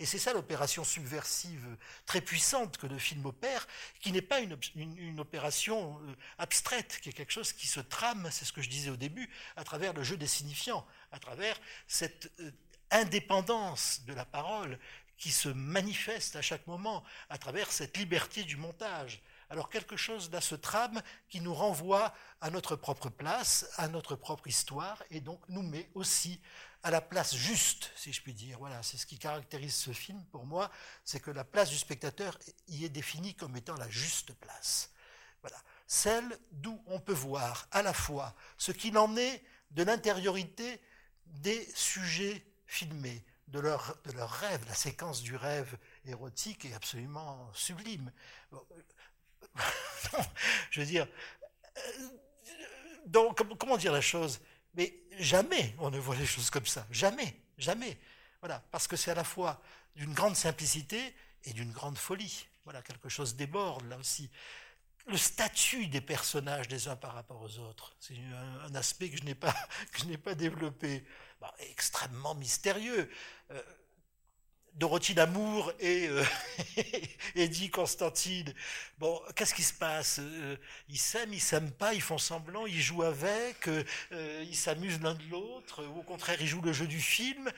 Et c'est ça l'opération subversive très puissante que le film opère, qui n'est pas une, opération euh, abstraite, qui est quelque chose qui se trame, c'est ce que je disais au début, à travers le jeu des signifiants, à travers cette euh, indépendance de la parole qui se manifeste à chaque moment, à travers cette liberté du montage. Alors quelque chose dans ce trame qui nous renvoie à notre propre place, à notre propre histoire, et donc nous met aussi à la place juste, si je puis dire. Voilà, c'est ce qui caractérise ce film pour moi, c'est que la place du spectateur y est définie comme étant la juste place. Voilà, celle d'où on peut voir à la fois ce qu'il en est de l'intériorité des sujets filmés, de leur, de leur rêve. La séquence du rêve érotique est absolument sublime. je veux dire, euh, donc, comment dire la chose? Mais jamais on ne voit les choses comme ça. Jamais, jamais. Voilà, parce que c'est à la fois d'une grande simplicité et d'une grande folie. Voilà, quelque chose déborde là aussi. Le statut des personnages des uns par rapport aux autres, c'est un, aspect que je n'ai pas, développé. Bah, extrêmement mystérieux. Euh, Dorothy Lamour et euh, Eddie Constantine. Bon, qu'est-ce qui se passe euh, Ils s'aiment, ils s'aiment pas, ils font semblant, ils jouent avec, euh, ils s'amusent l'un de l'autre, ou au contraire, ils jouent le jeu du film.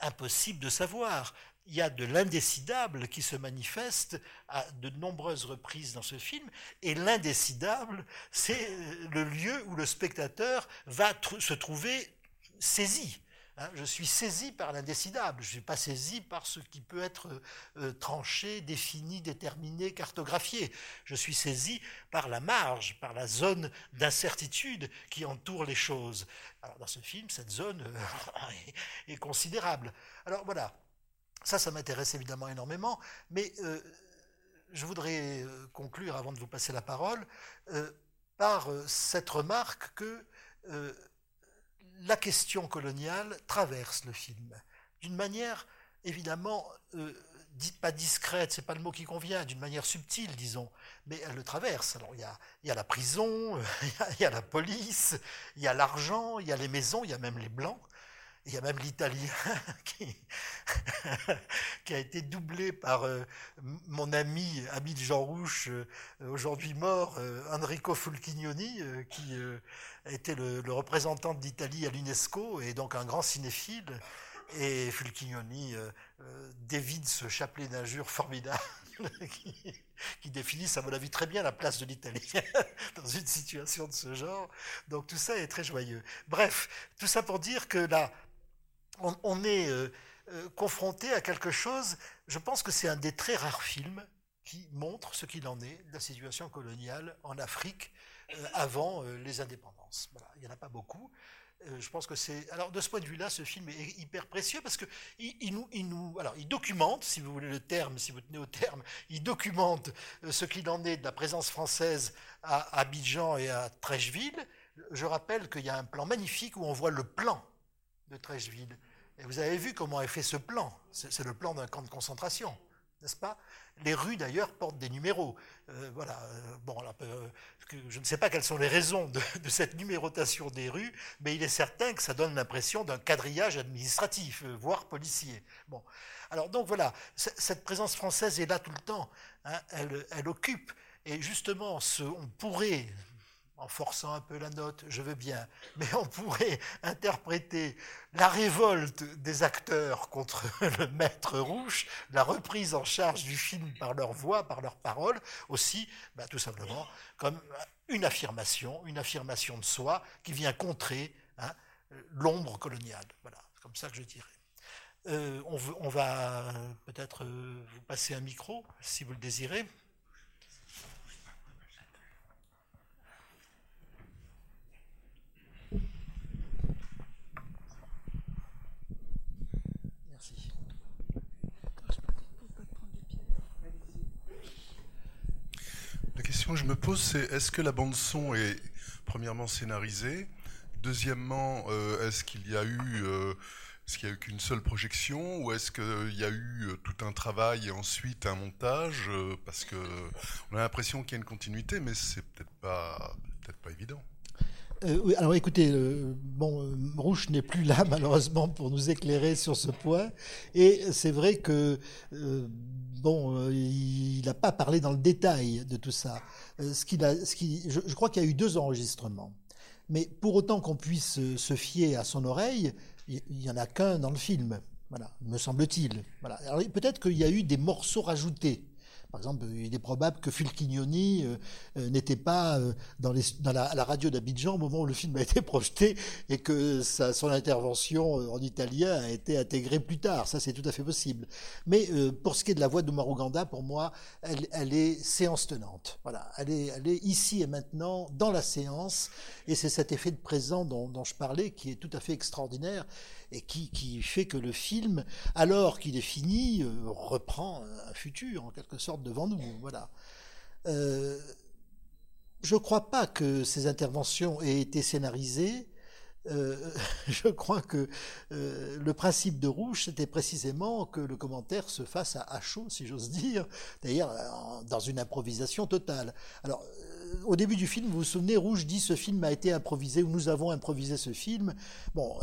Impossible de savoir. Il y a de l'indécidable qui se manifeste à de nombreuses reprises dans ce film, et l'indécidable, c'est le lieu où le spectateur va se trouver saisi Hein, je suis saisi par l'indécidable, je ne suis pas saisi par ce qui peut être euh, tranché, défini, déterminé, cartographié. Je suis saisi par la marge, par la zone d'incertitude qui entoure les choses. Alors dans ce film, cette zone euh, est, considérable. Alors voilà, ça, ça m'intéresse évidemment énormément, mais euh, je voudrais conclure avant de vous passer la parole par cette remarque que la question coloniale traverse le film d'une manière évidemment euh, pas discrète, c'est pas le mot qui convient, d'une manière subtile, disons, mais elle le traverse. Alors il y a, la prison, il y a, la police, il y a l'argent, il y a les maisons, il y a même les blancs, il y a même l'italien qui, a été doublé par euh, mon ami, ami de Jean euh, aujourd'hui mort, euh, Enrico Fulchignoni, qui était le, représentant d'Italie à l'UNESCO et donc un grand cinéphile. Et Fulchignoni dévide ce chapelet d'injures formidable qui, qui, définissent, à mon avis, très bien la place de l'Italie dans une situation de ce genre. Donc tout ça est très joyeux. Bref, tout ça pour dire que là, on, est euh, euh, confronté à quelque chose, je pense que c'est un des très rares films qui montre ce qu'il en est de la situation coloniale en Afrique euh, avant les indépendances. Il n'y en a pas beaucoup. je pense que c'est. Alors, de ce point de vue-là, ce film est hyper précieux parce qu'il il nous, il nous, alors, il documente, si vous voulez le terme, si vous tenez au terme, il documente ce qu'il en est de la présence française à Abidjan et à Trècheville. Je rappelle qu'il y a un plan magnifique où on voit le plan de Trècheville et vous avez vu comment est fait ce plan. C'est le plan d'un camp de concentration. N'est-ce pas? Les rues, d'ailleurs, portent des numéros. Euh, voilà. Euh, euh, je ne sais pas quelles sont les raisons de, cette numérotation des rues, mais il est certain que ça donne l'impression d'un quadrillage administratif, voire policier. Alors, donc voilà, cette présence française est là tout le temps. Hein. elle, elle occupe. Et justement, on pourrait, en forçant un peu la note, je veux bien, mais on pourrait interpréter la révolte des acteurs contre le maître rouge, la reprise en charge du film par leur voix, par leurs paroles, aussi, bah, tout simplement, comme une affirmation, une affirmation de soi qui vient contrer hein, l'ombre coloniale. Voilà, c'est comme ça que je dirais. Euh, on, va peut-être euh, vous passer un micro, si vous le désirez. Question que je me pose, c'est est-ce que la bande son est premièrement scénarisée? Deuxièmement, euh, est-ce qu'il y a eu, euh, ce qu'il y a eu qu'une seule projection, ou est-ce qu'il y a eu euh, tout un travail et ensuite un montage? Parce que on a l'impression qu'il y a une continuité, mais c'est peut-être pas, peut-être pas évident. oui, alors écoutez, bon, Rouge n'est plus là malheureusement pour nous éclairer sur ce point, et c'est vrai que bon, euh, il n'a pas parlé dans le détail de tout ça. Euh, ce je, crois qu'il y a eu deux enregistrements. Mais pour autant qu'on puisse se fier à son oreille, il n'y en a qu'un dans le film. Me semble-t-il. Peut-être qu'il y a eu des morceaux rajoutés. Par exemple, il est probable que Fulchignoni euh, euh, n'était pas euh, dans, la, radio d'Abidjan au moment où le film a été projeté et que son intervention en italien a été intégrée plus tard. Ça, c'est tout à fait possible. Mais pour ce qui est de la voix de Maruganda, pour moi, elle, est séance tenante. Voilà, elle est, ici et maintenant dans la séance et c'est cet effet de présent dont je parlais qui est tout à fait extraordinaire et qui, fait que le film, alors qu'il est fini, euh, reprend un futur en quelque sorte devant nous. Voilà. Euh, je ne crois pas que ces interventions aient été scénarisées. Euh, je crois que le principe de Rouge, c'était précisément que le commentaire se fasse à, chaud, si j'ose dire, d'ailleurs dans une improvisation totale. Alors, au début du film, vous vous souvenez, Rouge dit ce film a été improvisé ou nous avons improvisé ce film. Bon,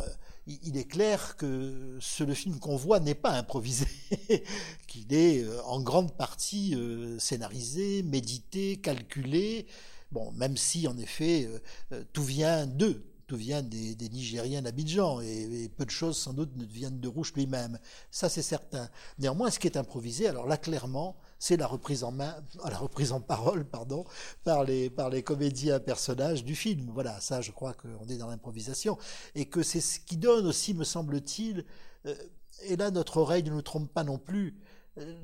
il est clair que le film qu'on voit n'est pas improvisé, qu'il est euh, en grande partie euh, scénarisé, médité, calculé. Bon, même si en effet euh, tout vient d'eux, tout vient des, Nigériens d'Abidjan, et, peu de choses sans doute ne viennent de Rouge lui-même. Ça, c'est certain. Néanmoins, ce qui est improvisé, alors là, clairement, c'est la reprise en main, la reprise en parole, pardon, par les, par les comédiens personnages du film. Voilà, ça, je crois qu'on est dans l'improvisation. Et que c'est ce qui donne aussi, me semble-t-il, euh, et là, notre oreille ne nous trompe pas non plus, euh,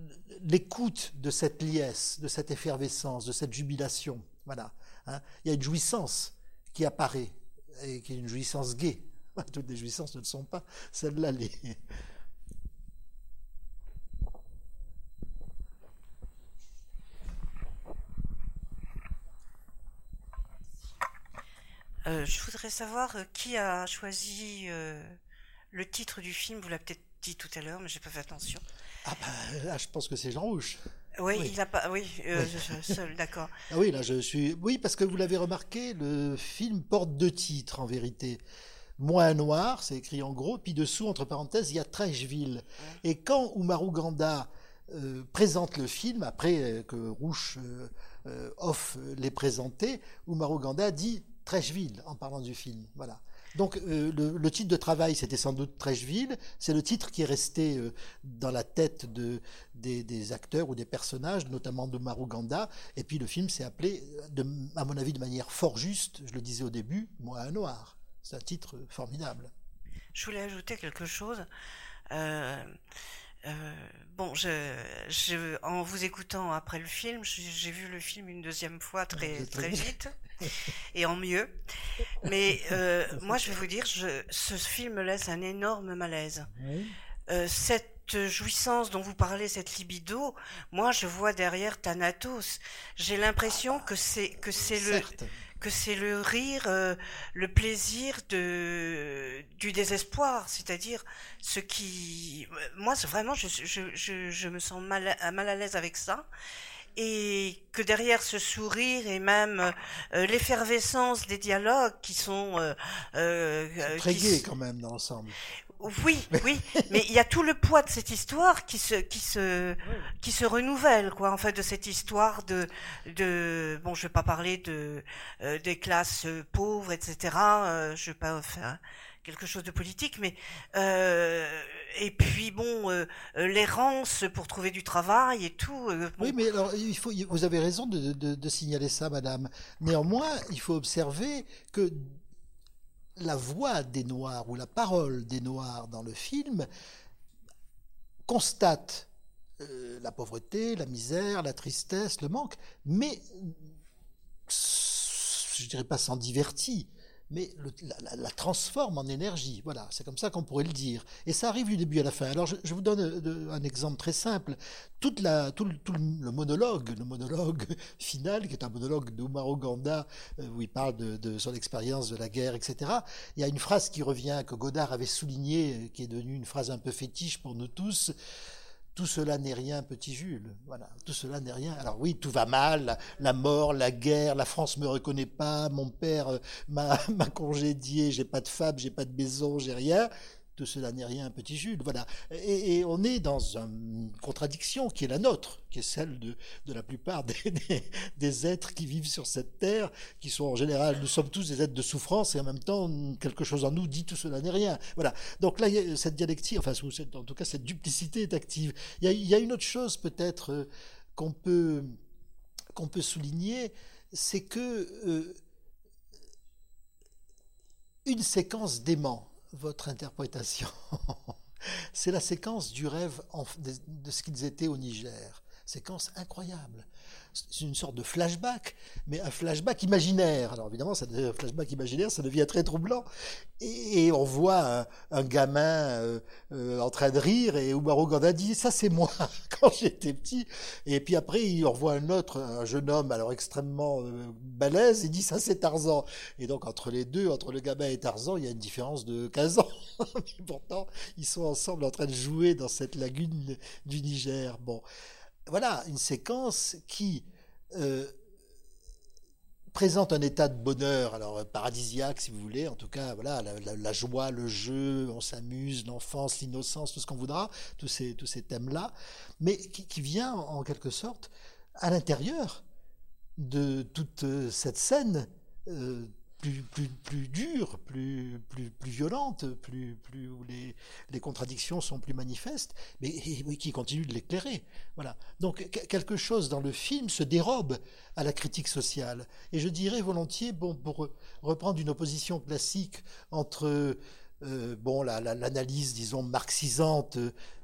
l'écoute de cette liesse, de cette effervescence, de cette jubilation. Voilà. Hein. Il y a une jouissance qui apparaît et qui est une jouissance gaie. Toutes les jouissances ne le sont pas, celle-là euh, je voudrais savoir euh, qui a choisi euh, le titre du film. Vous l'avez peut-être dit tout à l'heure, mais j'ai pas fait attention. Ah bah, là, je pense que c'est Jean Rouge. Oui, il a pas. Oui, seul, d'accord. Ah oui, là, je suis. Oui, parce que vous l'avez remarqué, le film porte deux titres en vérité. Moins noir, c'est écrit en gros, puis dessous, entre parenthèses, il y a Trècheville. Et quand Umaru Ganda euh, présente le film, après euh, que Rouche euh, off l'ait présenté, Umaru Ganda dit Trècheville en parlant du film. Voilà. Donc euh, le, titre de travail, c'était sans doute Trècheville. C'est le titre qui est resté euh, dans la tête de, des, acteurs ou des personnages, notamment de Maruganda. Et puis le film s'est appelé, de, à mon avis, de manière fort juste, je le disais au début, Moi un noir. C'est un titre formidable. Je voulais ajouter quelque chose. Euh, bon, je, en vous écoutant après le film, j'ai vu le film une deuxième fois très, très vite. et en mieux. Mais euh, moi, je vais vous dire, je, ce film me laisse un énorme malaise. Euh, cette jouissance dont vous parlez, cette libido, moi, je vois derrière Thanatos. J'ai l'impression que c'est que c'est le que c'est le rire, euh, le plaisir de du désespoir, c'est-à-dire ce qui, moi, vraiment, je, je, je, je, me sens mal, mal à l'aise avec ça et que derrière ce sourire et même euh, l'effervescence des dialogues qui sont euh, euh très quand même dans l'ensemble. Oui, oui, mais il y a tout le poids de cette histoire qui se qui se qui se renouvelle quoi en fait de cette histoire de de bon je vais pas parler de euh, des classes pauvres etc. Euh, je vais pas faire quelque chose de politique, mais euh, et puis bon, euh, euh, l'errance pour trouver du travail et tout. Oui, mais alors il faut, vous avez raison de, de, signaler ça, Madame. Néanmoins, il faut observer que la voix des Noirs ou la parole des Noirs dans le film constate la pauvreté, la misère, la tristesse, le manque, mais je dirais pas sans divertit mais la, transforme en énergie. Voilà, c'est comme ça qu'on pourrait le dire. Et ça arrive du début à la fin. Alors je, vous donne euh, un exemple très simple. Tout, le, monologue, le monologue final, qui est un monologue d'Omar Ganda, euh, où il parle de, de son expérience de la guerre, etc. Il y a une phrase qui revient, que Godard avait soulignée, qui est devenue une phrase un peu fétiche pour nous tous. Tout cela n'est rien, petit Jules. Voilà, tout cela n'est rien. Alors oui, tout va mal, la, mort, la guerre, la France me reconnaît pas, mon père euh, m'a congédié, j'ai pas de femme, j'ai pas de maison, j'ai rien tout cela n'est rien, petit Jules. Voilà. Et, on est dans une contradiction qui est la nôtre, qui est celle de, de la plupart des, des, êtres qui vivent sur cette terre, qui sont en général, nous sommes tous des êtres de souffrance, et en même temps, quelque chose en nous dit tout cela n'est rien. Voilà. Donc là, cette dialectique, enfin, en tout cas, cette duplicité est active. Il y a, une autre chose peut-être euh, qu'on peut, qu'on peut souligner, c'est que euh, une séquence d'aimant, votre interprétation. C'est la séquence du rêve de ce qu'ils étaient au Niger. Séquence incroyable c'est une sorte de flashback, mais un flashback imaginaire. Alors évidemment, ça, un flashback imaginaire, ça devient très troublant. Et, on voit un, gamin euh, euh, en train de rire, et Oumaro Ganda dit, ça c'est moi, quand j'étais petit. Et puis après, il revoit un autre, un jeune homme, alors extrêmement euh, balèze, il dit, ça c'est Tarzan. Et donc entre les deux, entre le gamin et Tarzan, il y a une différence de 15 ans. mais pourtant, ils sont ensemble en train de jouer dans cette lagune du Niger. Bon voilà une séquence qui euh, présente un état de bonheur, alors paradisiaque si vous voulez, en tout cas voilà la, joie, le jeu, on s'amuse, l'enfance, l'innocence, tout ce qu'on voudra, tous ces tous ces thèmes là, mais qui, vient en quelque sorte à l'intérieur de toute cette scène. Euh, plus, plus, plus dure, plus, plus, plus violente, plus, plus, où les, les contradictions sont plus manifestes, mais qui continue de l'éclairer. Voilà. Donc quelque chose dans le film se dérobe à la critique sociale. Et je dirais volontiers, bon, pour reprendre une opposition classique entre euh, bon, l'analyse, disons, marxisante,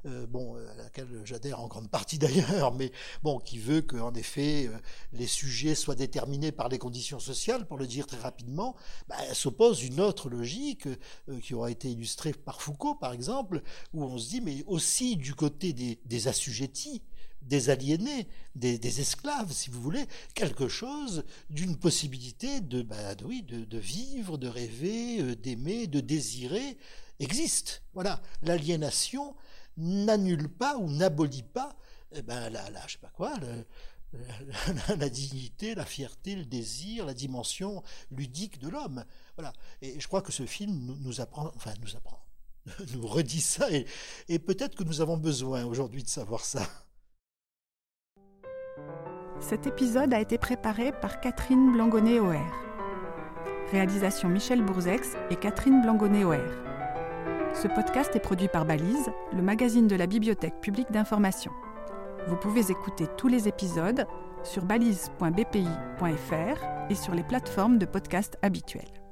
euh, bon, à laquelle j'adhère en grande partie d'ailleurs, mais bon, qui veut qu'en effet, euh, les sujets soient déterminés par les conditions sociales, pour le dire très rapidement, bah, s'oppose une autre logique qui aura été illustrée par Foucault, par exemple, où on se dit, mais aussi du côté des, des assujettis, des aliénés, des, esclaves, si vous voulez, quelque chose d'une possibilité de, bah, oui, de, vivre, de rêver, euh, d'aimer, de désirer, existe. Voilà, l'aliénation n'annule pas ou n'abolit pas, eh ben, la, je sais pas quoi, la, dignité, la fierté, le désir, la dimension ludique de l'homme. Voilà. Et je crois que ce film nous, apprend, enfin nous apprend, nous redit ça, et peut-être que nous avons besoin aujourd'hui de savoir ça. Cet épisode a été préparé par Catherine Blangonnet-Oher. Réalisation Michel Bourzex et Catherine Blangonnet-Oher. Ce podcast est produit par Balise, le magazine de la Bibliothèque publique d'information. Vous pouvez écouter tous les épisodes sur balise.bpi.fr et sur les plateformes de podcast habituelles.